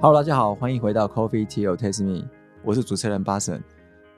Hello，大家好，欢迎回到 Coffee Tea or Taste Me，我是主持人巴神。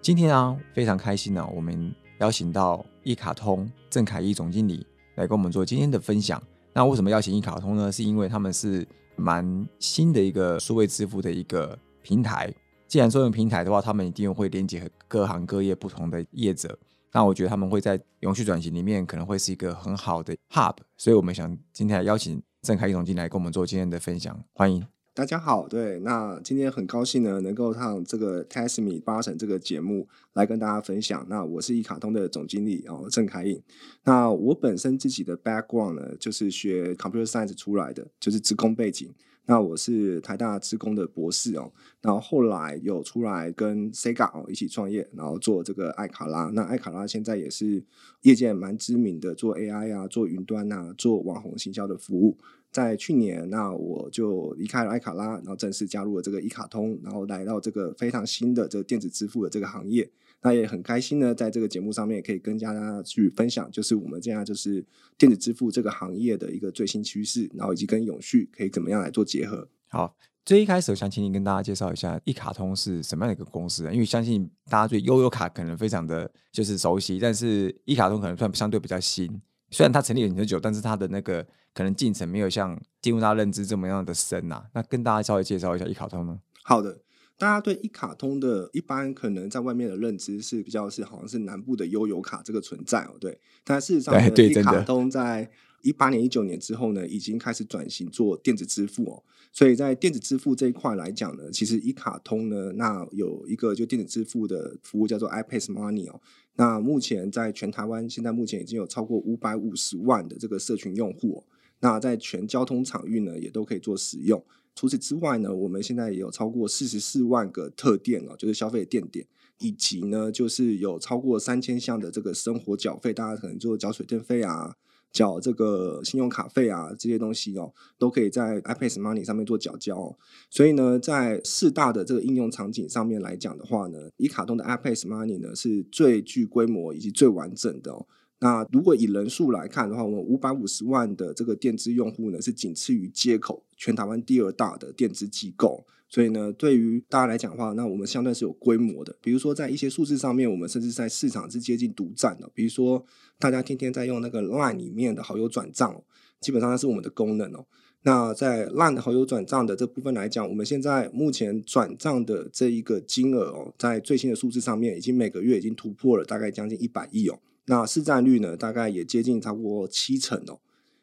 今天啊，非常开心呢、我们邀请到一卡通郑凯一总经理来跟我们做今天的分享。那为什么邀请一卡通呢？是因为他们是蛮新的一个数位支付的一个平台。既然说用平台的话，他们一定会连接各行各业不同的业者。那我觉得他们会在永续转型里面可能会是一个很好的 hub，所以我们想今天来邀请郑凯一总经理来跟我们做今天的分享，欢迎。大家好，对，那今天很高兴呢，能够上这个 Test Me 八神这个节目来跟大家分享。那我是一卡通的总经理哦，郑凯颖。那我本身自己的 background 呢，就是学 computer science 出来的，就是职工背景。那我是台大职工的博士哦，然后后来有出来跟 Sega 哦一起创业，然后做这个艾卡拉。那艾卡拉现在也是业界蛮知名的，做 AI 啊，做云端啊，做网红行销的服务。在去年，那我就离开了艾卡拉，然后正式加入了这个一卡通，然后来到这个非常新的这个电子支付的这个行业。那也很开心呢，在这个节目上面也可以跟大家去分享，就是我们现在就是电子支付这个行业的一个最新趋势，然后以及跟永续可以怎么样来做结合。好，最一开始我想请你跟大家介绍一下一卡通是什么样的一个公司？因为相信大家对悠游卡可能非常的就是熟悉，但是一卡通可能算相对比较新。虽然它成立了很久，但是它的那个可能进程没有像进入大家认知这么样的深呐、那跟大家稍微介绍一下一卡通呢？好的，大家对一卡通的一般可能在外面的认知是比较是好像是南部的悠游卡这个存在哦，对。但事实上呢，一卡通在一八年、一九年之后呢，已经开始转型做电子支付哦。所以在电子支付这一块来讲呢，其实一卡通呢，那有一个就电子支付的服务叫做 iPass Money 哦。那目前在全台湾，现在目前已经有超过五百五十万的这个社群用户、那在全交通场域呢，也都可以做使用。除此之外呢，我们现在也有超过四十四万个特店哦，就是消费店点，以及呢，就是有超过三千项的这个生活缴费，大家可能就缴水电费啊、缴这个信用卡费啊这些东西哦，都可以在 iPad Money 上面做缴交、哦。所以呢，在四大的这个应用场景上面来讲的话呢，以卡通的 iPad Money 呢是最具规模以及最完整的哦。那如果以人数来看的话，我们五百五十万的这个电资用户呢，是仅次于接口全台湾第二大的电资机构。所以呢，对于大家来讲的话，那我们相对是有规模的。比如说，在一些数字上面，我们甚至在市场是接近独占的。比如说，大家天天在用那个 LINE 里面的好友转账、基本上它是我们的功能哦。那在 LINE 的好友转账的这部分来讲，我们现在目前转账的这一个金额哦，在最新的数字上面，已经每个月已经突破了大概将近一百亿哦。那市占率呢，大概也接近超过七成哦。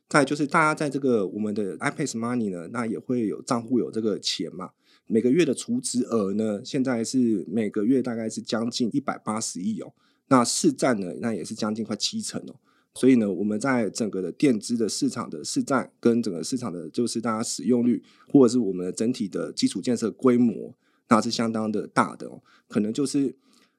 再就是大家在这个我们的 iPad Money 呢，那也会有账户有这个钱嘛，每个月的储值额呢，现在是每个月大概是将近一百八十亿哦。那市占呢，那也是将近快七成哦。所以呢，我们在整个的电资的市场的市占跟整个市场的就是大家使用率，或者是我们的整体的基础建设规模，那是相当的大的哦。可能就是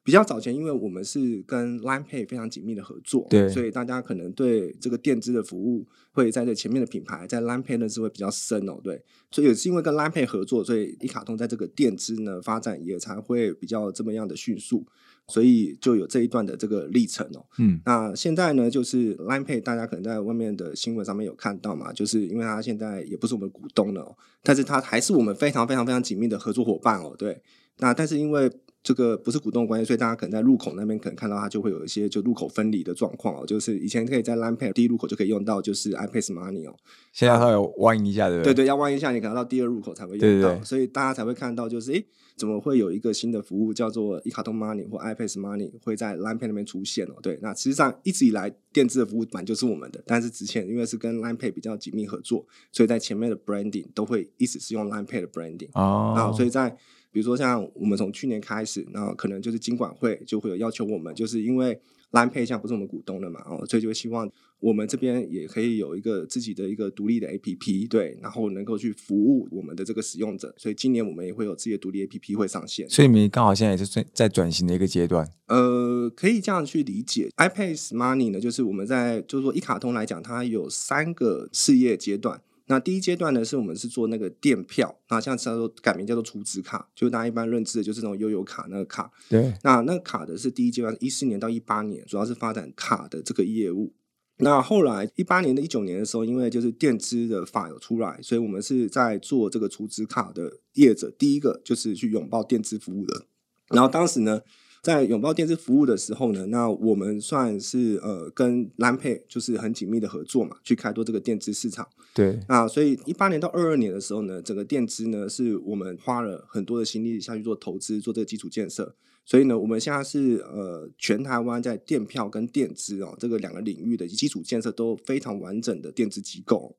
比较早前，因为我们是跟 Line Pay 非常紧密的合作，对所以大家可能对这个电资的服务会在这前面的品牌，在 Line Pay 呢是会比较深哦，对，所以也是因为跟 Line Pay 合作，所以一卡通在这个电资呢发展也才会比较这么样的迅速，所以就有这一段的这个历程哦。嗯，那现在呢，就是 Line Pay，大家可能在外面的新闻上面有看到嘛，就是因为它现在也不是我们股东了、哦，但是它还是我们非常非常非常紧密的合作伙伴哦。对，那但是因为这个不是股东的关系，所以大家可能在入口那边可能看到它就会有一些就入口分离的状况哦，就是以前可以在 Line Pay 第一入口就可以用到，就是 iPad Money 哦，现在它有弯一下，对不对？对对，要弯一下，你可能到第二入口才会用到，对对对所以大家才会看到，就是诶，怎么会有一个新的服务叫做一卡通 Money 或 iPad Money 会在 Line Pay 那边出现哦？对，那实际上一直以来电子的服务版就是我们的，但是之前因为是跟 Line Pay 比较紧密合作，所以在前面的 branding 都会一直是用 Line Pay 的 branding 哦，啊，所以在比如说像我们从去年开始，那可能就是金管会就会有要求我们，就是因为 Line Pay 现在不是我们股东了嘛，哦，所以就会希望我们这边也可以有一个自己的一个独立的 APP，对，然后能够去服务我们的这个使用者，所以今年我们也会有自己的独立 APP 会上线。所以你们刚好现在也是在在转型的一个阶段。呃，可以这样去理解，iPad Money 呢，就是我们在就是说一卡通来讲，它有三个事业阶段。那第一阶段呢，是我们是做那个电票，那像叫做改名叫做储值卡，就是大家一般认知的就是那种悠游卡那个卡。对，那那个卡的是第一阶段，一四年到一八年，主要是发展卡的这个业务。那后来一八年的一九年的时候，因为就是电资的法有出来，所以我们是在做这个储值卡的业者，第一个就是去拥抱电资服务的。然后当时呢。在拥抱电子服务的时候呢，那我们算是呃跟蓝配就是很紧密的合作嘛，去开拓这个电子市场。对，那所以一八年到二二年的时候呢，整个电资呢是我们花了很多的心力下去做投资，做这个基础建设。所以呢，我们现在是呃全台湾在电票跟电资哦这个两个领域的基础建设都非常完整的电子机构。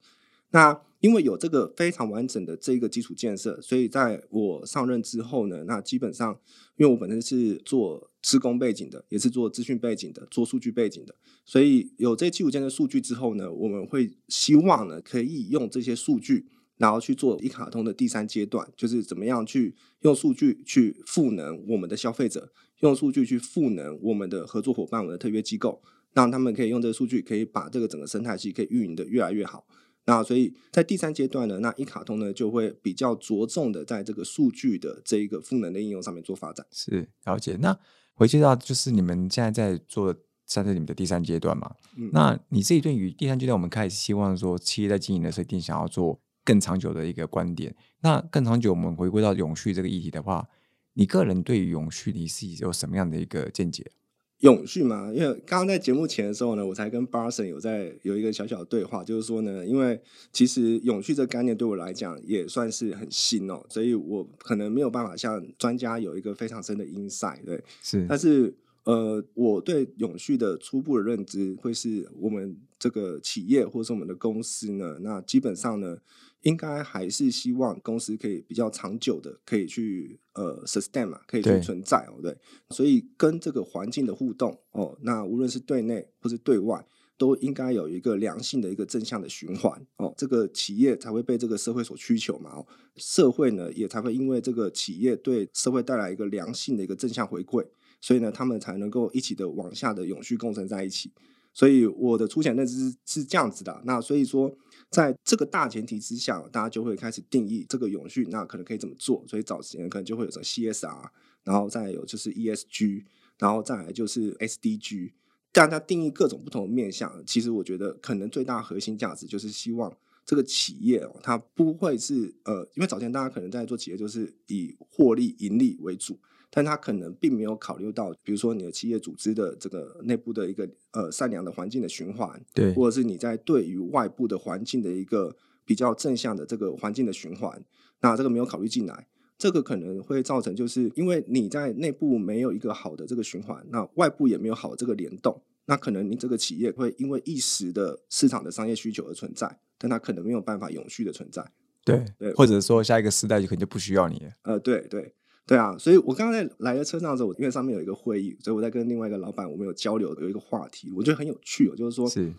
那因为有这个非常完整的这个基础建设，所以在我上任之后呢，那基本上，因为我本身是做施工背景的，也是做资讯背景的，做数据背景的，所以有这基础建设数据之后呢，我们会希望呢，可以用这些数据，然后去做一卡通的第三阶段，就是怎么样去用数据去赋能我们的消费者，用数据去赋能我们的合作伙伴、我们的特约机构，让他们可以用这个数据，可以把这个整个生态系可以运营的越来越好。那所以在第三阶段呢，那一卡通呢就会比较着重的在这个数据的这一个赋能的应用上面做发展。是了解。那回接到就是你们现在在做三在你们的第三阶段嘛？嗯，那你自己对于第三阶段，我们开始希望说企业在经营的时候，一定想要做更长久的一个观点。那更长久，我们回归到永续这个议题的话，你个人对于永续你是有什么样的一个见解？永续嘛，因为刚刚在节目前的时候呢，我才跟 Barson 有在有一个小小的对话，就是说呢，因为其实永续这个概念对我来讲也算是很新哦，所以我可能没有办法像专家有一个非常深的 insight，对，是，但是呃，我对永续的初步的认知会是我们这个企业或者是我们的公司呢，那基本上呢。应该还是希望公司可以比较长久的，可以去呃 sustain 嘛，可以去存在哦，对。所以跟这个环境的互动哦，那无论是对内或是对外，都应该有一个良性的一个正向的循环哦，这个企业才会被这个社会所需求嘛哦，社会呢也才会因为这个企业对社会带来一个良性的一个正向回馈，所以呢，他们才能够一起的往下的永续共生在一起。所以我的粗浅认知是这样子的，那所以说。在这个大前提之下，大家就会开始定义这个永续，那可能可以怎么做？所以早前可能就会有什么 CSR，然后再有就是 ESG，然后再来就是 SDG，大家定义各种不同的面向。其实我觉得，可能最大核心价值就是希望这个企业哦，它不会是呃，因为早前大家可能在做企业就是以获利盈利为主。但他可能并没有考虑到，比如说你的企业组织的这个内部的一个呃善良的环境的循环，对，或者是你在对于外部的环境的一个比较正向的这个环境的循环，那这个没有考虑进来，这个可能会造成就是因为你在内部没有一个好的这个循环，那外部也没有好这个联动，那可能你这个企业会因为一时的市场的商业需求而存在，但它可能没有办法永续的存在，对对，或者说下一个时代就可能就不需要你，呃，对对。对啊，所以我刚刚在来的车上的时候，我因为上面有一个会议，所以我在跟另外一个老板，我们有交流，有一个话题，我觉得很有趣哦，就是说，是，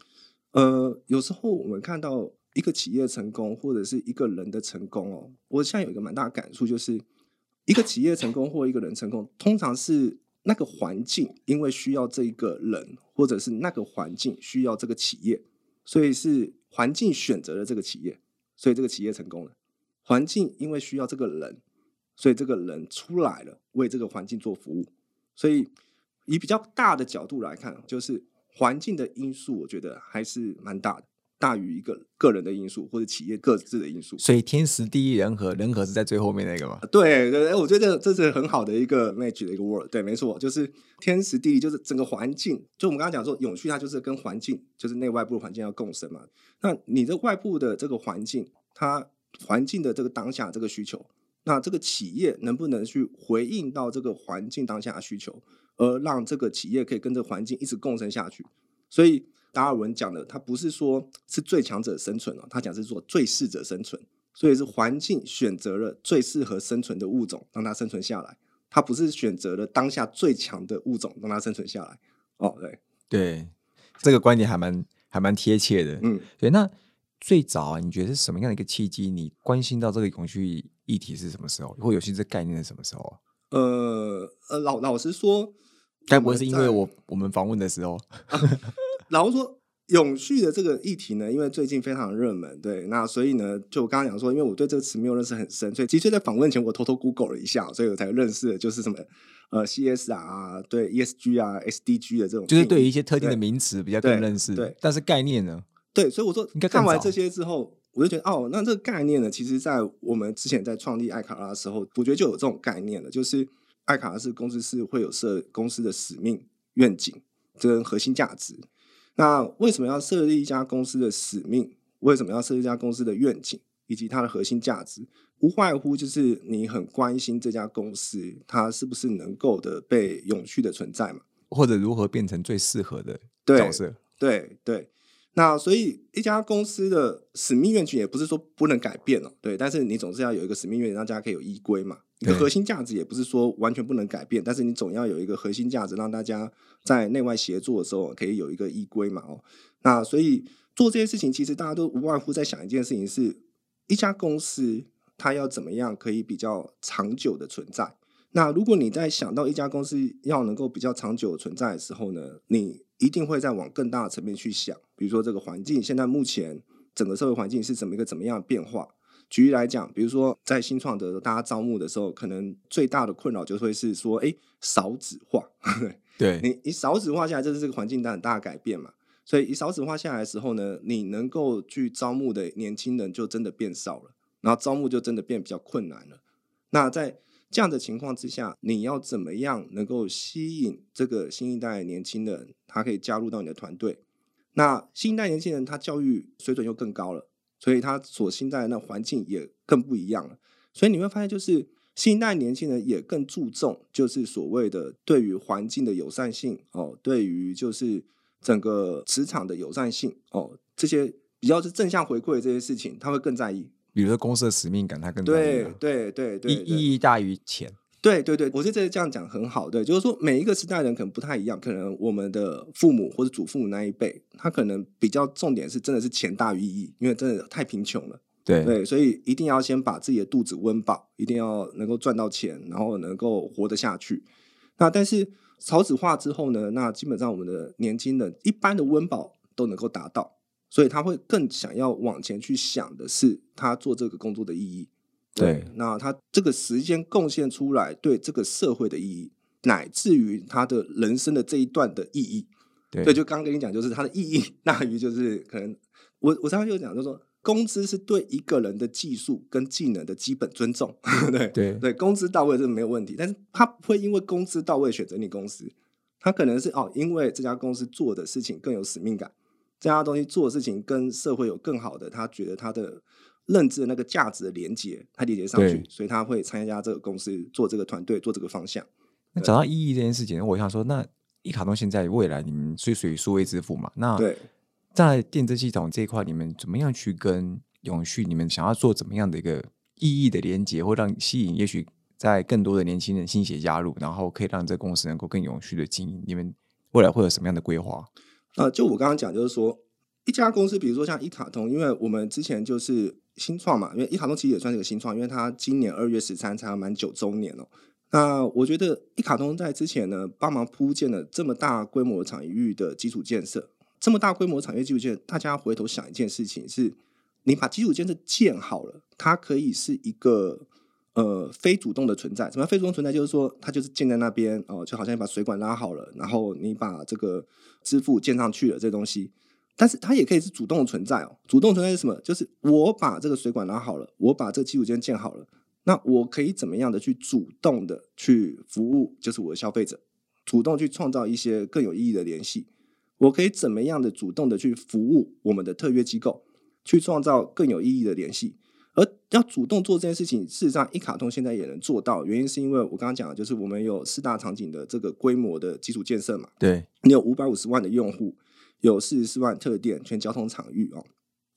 呃，有时候我们看到一个企业成功，或者是一个人的成功哦，我现在有一个蛮大的感触，就是一个企业成功或一个人成功，通常是那个环境因为需要这一个人，或者是那个环境需要这个企业，所以是环境选择了这个企业，所以这个企业成功了。环境因为需要这个人。所以这个人出来了，为这个环境做服务。所以以比较大的角度来看，就是环境的因素，我觉得还是蛮大的，大于一个个人的因素或者企业各自的因素。所以天时地利人和，人和是在最后面那个吗？对对对，我觉得这是很好的一个 match 的一个 word。对，没错，就是天时地利，就是整个环境。就我们刚刚讲说，永续它就是跟环境，就是内外部的环境要共生嘛。那你的外部的这个环境，它环境的这个当下这个需求。那这个企业能不能去回应到这个环境当下的需求，而让这个企业可以跟这个环境一直共生下去？所以达尔文讲的，他不是说是最强者生存哦，他讲是说最适者生存。所以是环境选择了最适合生存的物种，让它生存下来。他不是选择了当下最强的物种，让它生存下来。哦，对对，这个观点还蛮还蛮贴切的。嗯，对。那最早啊，你觉得是什么样的一个契机？你关心到这个永续？议题是什么时候？或有些这概念是什么时候啊？呃呃，老老实说，该不会是因为我我们访问的时候？老实说，永续的这个议题呢，因为最近非常热门，对，那所以呢，就我刚刚讲说，因为我对这个词没有认识很深，所以其实，在访问前我偷偷 Google 了一下，所以我才认识的就是什么呃 CSR 啊，对 ESG 啊 SDG 的这种，就是对于一些特定的名词比较更对认识，对但是概念呢？对，所以我说应该更早看完这些之后，我就觉得哦，那这个概念呢，其实在我们之前在创立艾卡拉的时候，我觉得就有这种概念了，就是艾卡拉是公司是会有设公司的使命、愿景跟核心价值。那为什么要设立一家公司的使命？为什么要设立一家公司的愿景以及它的核心价值？无外乎就是你很关心这家公司它是不是能够的被永续的存在嘛？或者如何变成最适合的对角色？对对，那所以一家公司的使命愿景也不是说不能改变哦，对，但是你总是要有一个使命愿景，让大家可以有依归嘛。一个核心价值也不是说完全不能改变，但是你总要有一个核心价值，让大家在内外协作的时候可以有一个依归嘛。哦，那所以做这些事情，其实大家都无外乎在想一件事情是：一家公司它要怎么样可以比较长久的存在。那如果你在想到一家公司要能够比较长久存在的时候呢，你一定会再往更大的层面去想，比如说这个环境现在目前整个社会环境是怎么一个怎么样的变化。举例来讲，比如说在新创的大家招募的时候，可能最大的困扰就会是说，哎，少子化。对，你一少子化下来，这是这个环境的很大的改变嘛。所以一少子化下来的时候呢，你能够去招募的年轻人就真的变少了，然后招募就真的变比较困难了。那在这样的情况之下，你要怎么样能够吸引这个新一代年轻人，他可以加入到你的团队？那新一代年轻人他教育水准又更高了，所以他所新在的那环境也更不一样了。所以你会发现，就是新一代年轻人也更注重，就是所谓的对于环境的友善性哦，对于就是整个职场的友善性哦，这些比较是正向回馈的这些事情，他会更在意。比如说公司的使命感，它更在意对啊对对对，意对意义大于钱。对对对，我觉得这样讲很好。对，就是说每一个时代人可能不太一样，可能我们的父母或者祖父母那一辈，他可能比较重点是真的是钱大于意义，因为真的太贫穷了。对对，所以一定要先把自己的肚子温饱，一定要能够赚到钱，然后能够活得下去。那但是少子化之后呢，那基本上我们的年轻人一般的温饱都能够达到，所以他会更想要往前去想的是他做这个工作的意义。对那他这个时间贡献出来对这个社会的意义，乃至于他的人生的这一段的意义。对对，就刚刚跟你讲，就是他的意义大于就是可能我我常常就讲，就是说工资是对一个人的技术跟技能的基本尊重，对对对，工资到位这个没有问题，但是他不会因为工资到位选择你公司，他可能是哦，因为这家公司做的事情更有使命感，这家东西做的事情跟社会有更好的，他觉得他的认知的那个价值的连接，他连接上去，所以他会参加这个公司做这个团队做这个方向。那找到意义这件事情，我想说，那一卡通现在未来你们是属于数位支付嘛？那对，在电子系统这一块，你们怎么样去跟永续？你们想要做怎么样的一个意义的连接，或让吸引也许在更多的年轻人心血加入，然后可以让这个公司能够更永续的经营？你们未来会有什么样的规划？呃，就我刚刚讲，就是说一家公司，比如说像一卡通，因为我们之前就是新创嘛，因为一卡通其实也算是个新创，因为它今年二月十三才满九周年哦。那我觉得一卡通在之前呢，帮忙铺建了这么大规模场域的基础建设，这么大规模产业基础建设，大家回头想一件事情是，你把基础建设建好了，它可以是一个呃非主动的存在。什么非主动存在？就是说它就是建在那边哦，就好像你把水管拉好了，然后你把这个支付建上去了这东西。但是它也可以是主动的存在哦。主动存在是什么？就是我把这个水管拉好了，我把这个基础建建好了，那我可以怎么样的去主动的去服务，就是我的消费者，主动去创造一些更有意义的联系。我可以怎么样的主动的去服务我们的特约机构，去创造更有意义的联系。而要主动做这件事情，事实上一卡通现在也能做到，原因是因为我刚刚讲的，就是我们有四大场景的这个规模的基础建设嘛，对你有五百五十万的用户，有四十四万特店全交通场域哦。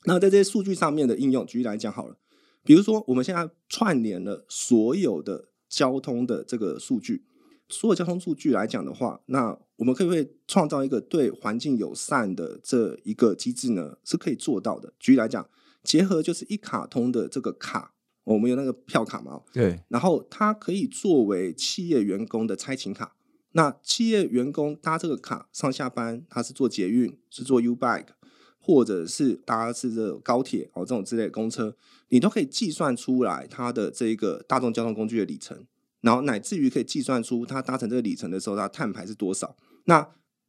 那在这些数据上面的应用，举例来讲好了，比如说我们现在串联了所有的交通的这个数据，所有交通数据来讲的话，那我们可不可以创造一个对环境友善的这一个机制呢？是可以做到的。举例来讲，结合就是一卡通的这个卡，我们有那个票卡嘛，对然后它可以作为企业员工的差勤卡。那企业员工搭这个卡上下班，他是坐捷运，是坐 U Bike，或者是搭是这高铁哦这种之类的公车，你都可以计算出来他的这个大众交通工具的里程。然后乃至于可以计算出他搭乘这个里程的时候，它碳排是多少。那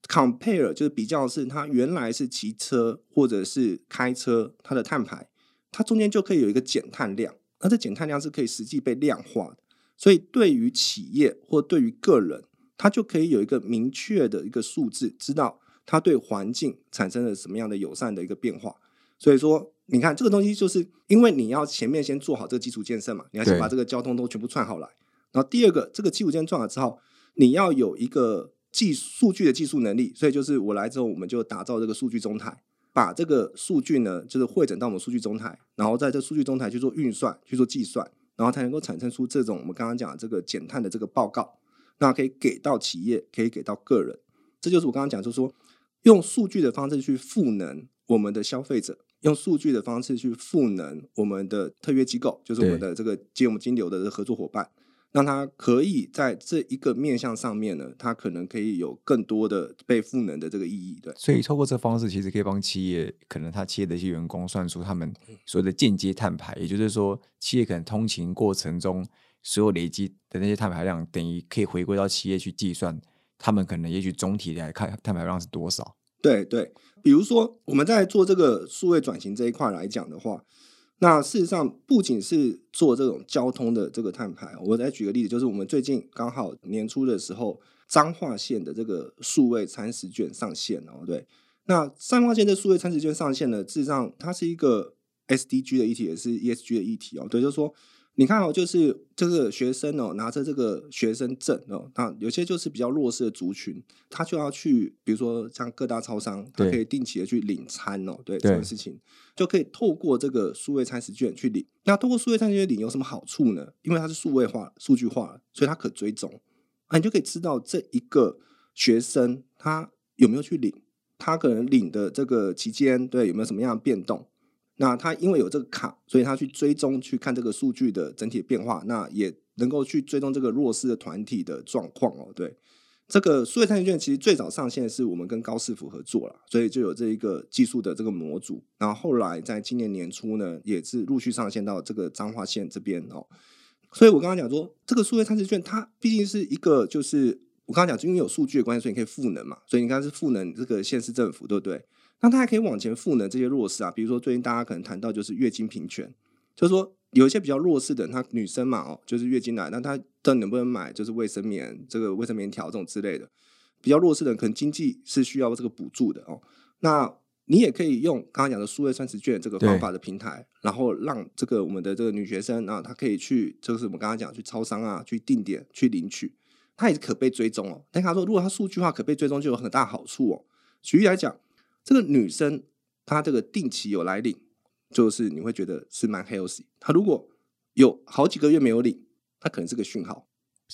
compare 就是比较是它原来是骑车或者是开车，它的碳排，它中间就可以有一个减碳量，那这减碳量是可以实际被量化的。所以对于企业或对于个人，它就可以有一个明确的一个数字，知道它对环境产生了什么样的友善的一个变化。所以说，你看这个东西，就是因为你要前面先做好这个基础建设嘛，你要先把这个交通都全部串好来。然后第二个，这个基础建设做好之后，你要有一个技数据的技术能力。所以就是我来之后，我们就打造这个数据中台，把这个数据呢，就是汇整到我们数据中台，然后在这数据中台去做运算、去做计算，然后才能够产生出这种我们刚刚讲的这个减碳的这个报告。那可以给到企业，可以给到个人。这就是我刚刚讲，就是说用数据的方式去赋能我们的消费者，用数据的方式去赋能我们的特约机构，就是我们的这个接我们金流的合作伙伴，让他可以在这一个面向上面呢，他可能可以有更多的被赋能的这个意义。对，所以透过这方式，其实可以帮企业，可能他企业的一些员工算出他们所谓的间接碳排，也就是说，企业可能通勤过程中所有累积的那些碳排量，等于可以回归到企业去计算，他们可能也许总体来看碳排量是多少。对对，比如说我们在做这个数位转型这一块来讲的话，那事实上不仅是做这种交通的这个碳排，我再举个例子，就是我们最近刚好年初的时候，彰化县的这个数位餐食券上线哦，对，那彰化县的数位餐食券上线呢，事实上它是一个 SDG 的议题，也是 ESG 的议题哦，对，就是说。你看哦，就是这个学生哦，拿着这个学生证哦，那有些就是比较弱势的族群，他就要去，比如说像各大超商，他可以定期的去领餐哦，对对这件事情，就可以透过这个数位餐食券去领。那透过数位餐食券领有什么好处呢？因为它是数位化、数据化，所以它可追踪啊，你就可以知道这一个学生他有没有去领，他可能领的这个期间，对有没有什么样的变动。那他因为有这个卡，所以他去追踪去看这个数据的整体的变化，那也能够去追踪这个弱势的团体的状况哦。对，这个数位餐食券其实最早上线是我们跟高市府合作了，所以就有这一个技术的这个模组。然后后来在今年年初呢，也是陆续上线到这个彰化县这边哦。所以我刚刚讲说，这个数位餐食券它毕竟是一个，就是我刚刚讲，因为有数据的关系，所以你可以赋能嘛。所以你刚刚是赋能这个县市政府，对不对？那它还可以往前赋能这些弱势啊，比如说最近大家可能谈到就是月经平权，就是说有一些比较弱势的人，她女生嘛哦，就是月经来，那她到底能不能买就是卫生棉、这个卫生棉条这种之类的？比较弱势的人可能经济是需要这个补助的哦。那你也可以用刚刚讲的数位三十卷这个方法的平台，然后让这个我们的这个女学生啊，她可以去，就是我们刚刚讲去超商啊，去定点去领取，它也是可被追踪哦。但他说，如果她数据化可被追踪，就有很大好处哦。举例来讲，这个女生她这个定期有来领，就是你会觉得是蛮 healthy。她如果有好几个月没有领，她可能是个讯号。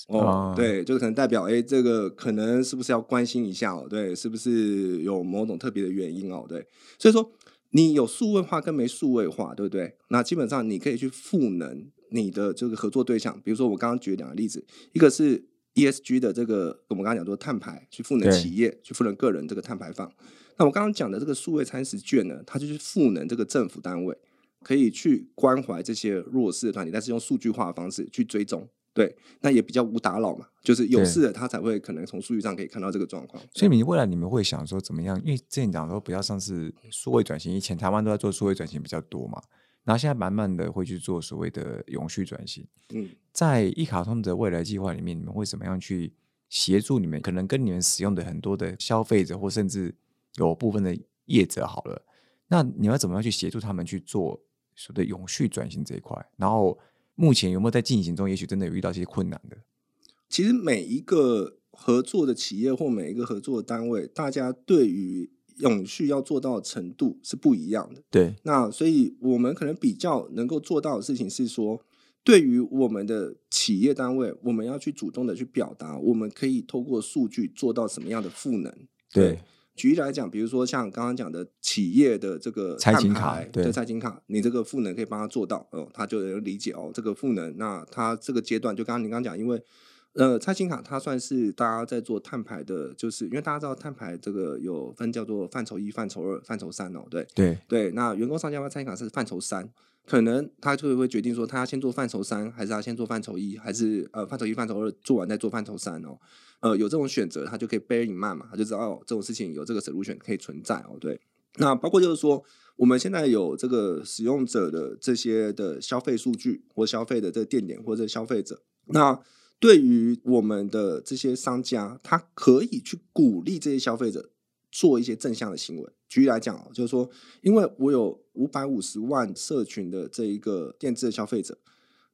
哦啊，对，就可能代表，哎，这个可能是不是要关心一下哦？对，是不是有某种特别的原因哦？对，所以说你有数位化跟没数位化，对不对？那基本上你可以去赋能你的这个合作对象，比如说我刚刚举两个例子，一个是 ESG 的这个我们刚刚讲说碳排，去赋能企业，去赋能个人这个碳排放。那我刚刚讲的这个数位餐食券呢，它就是赋能这个政府单位，可以去关怀这些弱势的团体，但是用数据化的方式去追踪。对，那也比较无打扰嘛，就是有事的他才会可能从数据上可以看到这个状况。所以你未来你们会想说怎么样？因为之前讲说不要像是数位转型，以前台湾都在做数位转型比较多嘛，然后现在慢慢的会去做所谓的永续转型。嗯，在一卡通的未来计划里面，你们会怎么样去协助你们？可能跟你们使用的很多的消费者，或甚至有部分的业者好了，那你要怎么样去协助他们去做所谓的永续转型这一块？然后目前有没有在进行中？也许真的有遇到一些困难的？其实每一个合作的企业或每一个合作的单位，大家对于永续要做到的程度是不一样的。对那所以我们可能比较能够做到的事情是说，对于我们的企业单位，我们要去主动的去表达，我们可以透过数据做到什么样的赋能。对举例来讲，比如说像刚刚讲的企业的这个财金卡对财金卡，你这个赋能可以帮他做到哦，他就能理解哦，这个赋能，那他这个阶段就刚刚你刚刚讲，因为呃，蔡金卡它算是大家在做碳排的，就是因为大家知道碳排这个有分叫做范畴一、范畴二、范畴三哦，对对对。那员工上架蔡金卡是范畴三，可能他就会决定说，他要先做范畴三，还是他先做范畴一，还是呃范畴一、范畴二做完再做范畴三哦。呃，有这种选择，他就可以 bear in mind 嘛，他就知道哦，这种事情有这个 solution 可以存在哦，对。那包括就是说，我们现在有这个使用者的这些的消费数据，或消费的这个店点或者消费者，那对于我们的这些商家，他可以去鼓励这些消费者做一些正向的行为。举例来讲哦，就是说，因为我有五百五十万社群的这一个电子的消费者，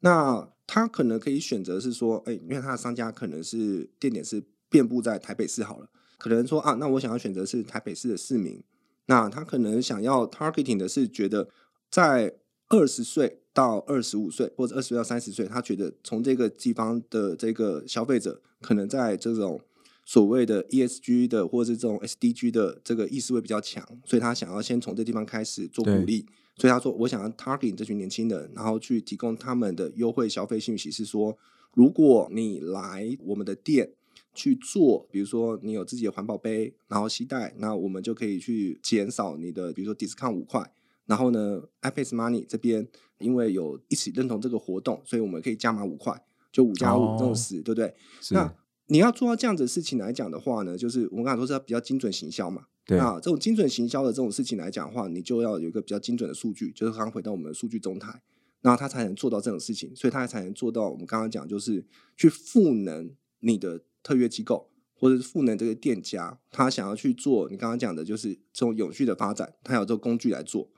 那他可能可以选择是说，哎，因为他的商家可能是店点是遍布在台北市好了，可能说啊，那我想要选择是台北市的市民。那他可能想要 targeting 的是觉得在二十岁到二十五岁或者二十到三十岁，他觉得从这个地方的这个消费者可能在这种所谓的 ESG 的或者是这种 SDG 的这个意识会比较强，所以他想要先从这地方开始做鼓励。所以他说，我想要 targeting 这群年轻人，然后去提供他们的优惠消费信息，是说，如果你来我们的店。去做，比如说你有自己的环保杯，然后吸带，那我们就可以去减少你的，比如说 discount 五块。然后呢，iPad Money 这边因为有一起认同这个活动，所以我们可以加码五块，就五加五这种十，对不对？那你要做到这样子的事情来讲的话呢，就是我们刚才说是要比较精准行销嘛。对啊，这种精准行销的这种事情来讲的话，你就要有一个比较精准的数据，就是刚刚回到我们的数据中台，那他才能做到这种事情，所以他才能做到我们刚刚讲，就是去赋能你的。特约机构或者是赋能这个店家，他想要去做你刚刚讲的，就是这种永续的发展，他有这个工具来做。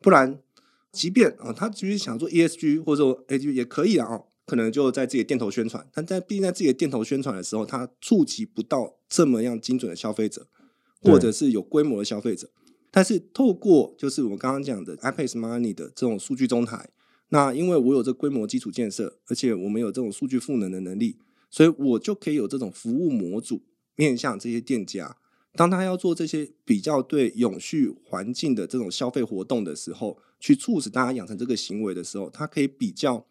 不然，即便啊，他只是想做 ESG 或者说 AG 也可以啊，可能就在自己的店头宣传。但在毕竟在自己的店头宣传的时候，他触及不到这么样精准的消费者，或者是有规模的消费者。但是透过就是我刚刚讲的 iPad Money 的这种数据中台，那因为我有这规模基础建设，而且我们有这种数据赋能的能力。所以我就可以有这种服务模组面向这些店家，当他要做这些比较对永续环境的这种消费活动的时候，去促使大家养成这个行为的时候，他可以比较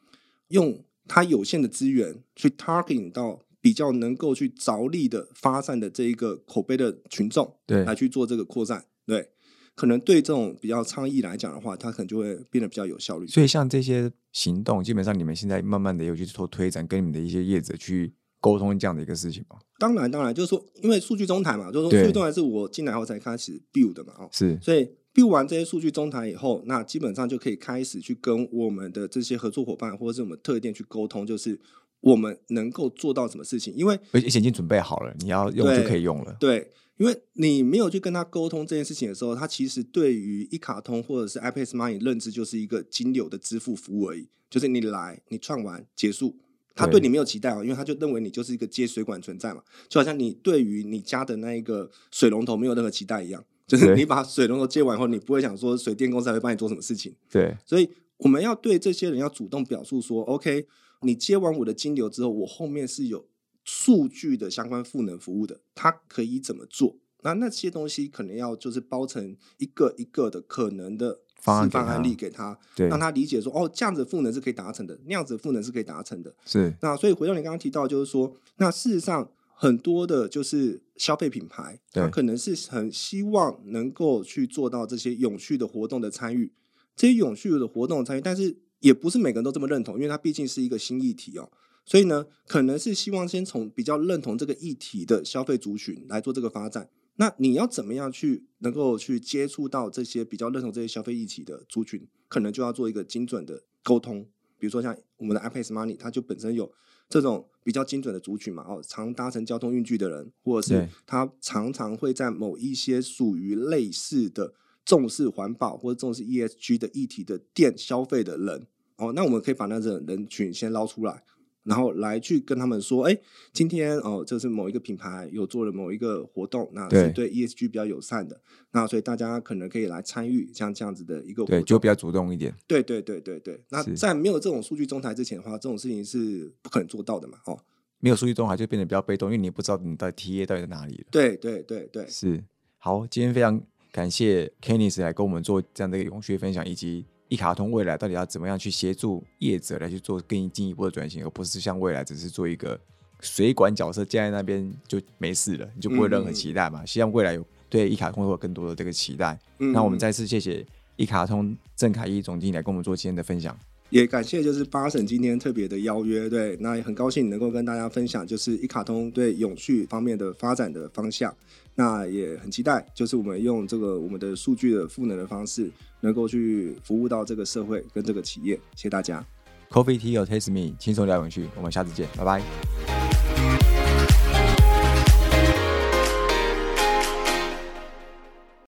用他有限的资源去 targeting 到比较能够去着力的发散的这一个口碑的群众，对，来去做这个扩散，对。可能对这种比较倡议来讲的话，它可能就会变得比较有效率。所以像这些行动，基本上你们现在慢慢的有去做推展，跟你们的一些业者去沟通这样的一个事情吗？当然，当然，就是说，因为数据中台嘛，就是说数据中台是我进来后才开始 build 的嘛，哦，是。所以 build 完这些数据中台以后，那基本上就可以开始去跟我们的这些合作伙伴或者是我们特店去沟通，就是我们能够做到什么事情，因为而且已经准备好了，你要用就可以用了，对。因为你没有去跟他沟通这件事情的时候，他其实对于一卡通或者是 iPad Money 认知就是一个金流的支付服务而已，就是你来你串完结束，他对你没有期待啊，因为他就认为你就是一个接水管存在嘛，就好像你对于你家的那一个水龙头没有任何期待一样，就是你把水龙头接完后，你不会想说水电公司会帮你做什么事情。对，所以我们要对这些人要主动表述说，OK，你接完我的金流之后，我后面是有。数据的相关赋能服务的，它可以怎么做？那那些东西可能要就是包成一个一个的可能的示范案例给他，让他理解说哦，这样子赋能是可以达成的，那样子赋能是可以达成的。是那所以回到你刚刚提到，就是说，那事实上很多的就是消费品牌，它可能是很希望能够去做到这些永续的活动的参与，这些永续的活动参与，但是也不是每个人都这么认同，因为它毕竟是一个新议题哦。所以呢，可能是希望先从比较认同这个议题的消费族群来做这个发展。那你要怎么样去能够去接触到这些比较认同这些消费议题的族群？可能就要做一个精准的沟通。比如说像我们的 iPad Money，它就本身有这种比较精准的族群嘛，哦，常搭乘交通运具的人，或者是他常常会在某一些属于类似的重视环保或者重视 ESG 的议题的店消费的人。哦，那我们可以把那种人群先捞出来。然后来去跟他们说，哎，今天哦，这是某一个品牌有做了某一个活动，那是对 ESG 比较友善的，那所以大家可能可以来参与像这样子的一个，对，就比较主动一点。对对对对对。那在没有这种数据中台之前的话，这种事情是不可能做到的嘛？哦，没有数据中台就变得比较被动，因为你不知道你的 TA 到底在哪里了。对对对对，是。好，今天非常感谢 Kennis 来跟我们做这样的一个永续分享，以及。一卡通未来到底要怎么样去协助业者来去做更进一步的转型，而不是像未来只是做一个水管角色建在那边就没事了，你就不会任何期待嘛。希望未来有对一卡通会有更多的这个期待。那我们再次谢谢一卡通郑凯一总经理来跟我们做今天的分享。也感谢就是八省今天特别的邀约，对，那也很高兴能够跟大家分享，就是一卡通对永续方面的发展的方向。那也很期待，就是我们用这个我们的数据的赋能的方式，能够去服务到这个社会跟这个企业。谢谢大家。Coffee Tea or Taste Me，轻松聊永续，我们下次见，拜拜。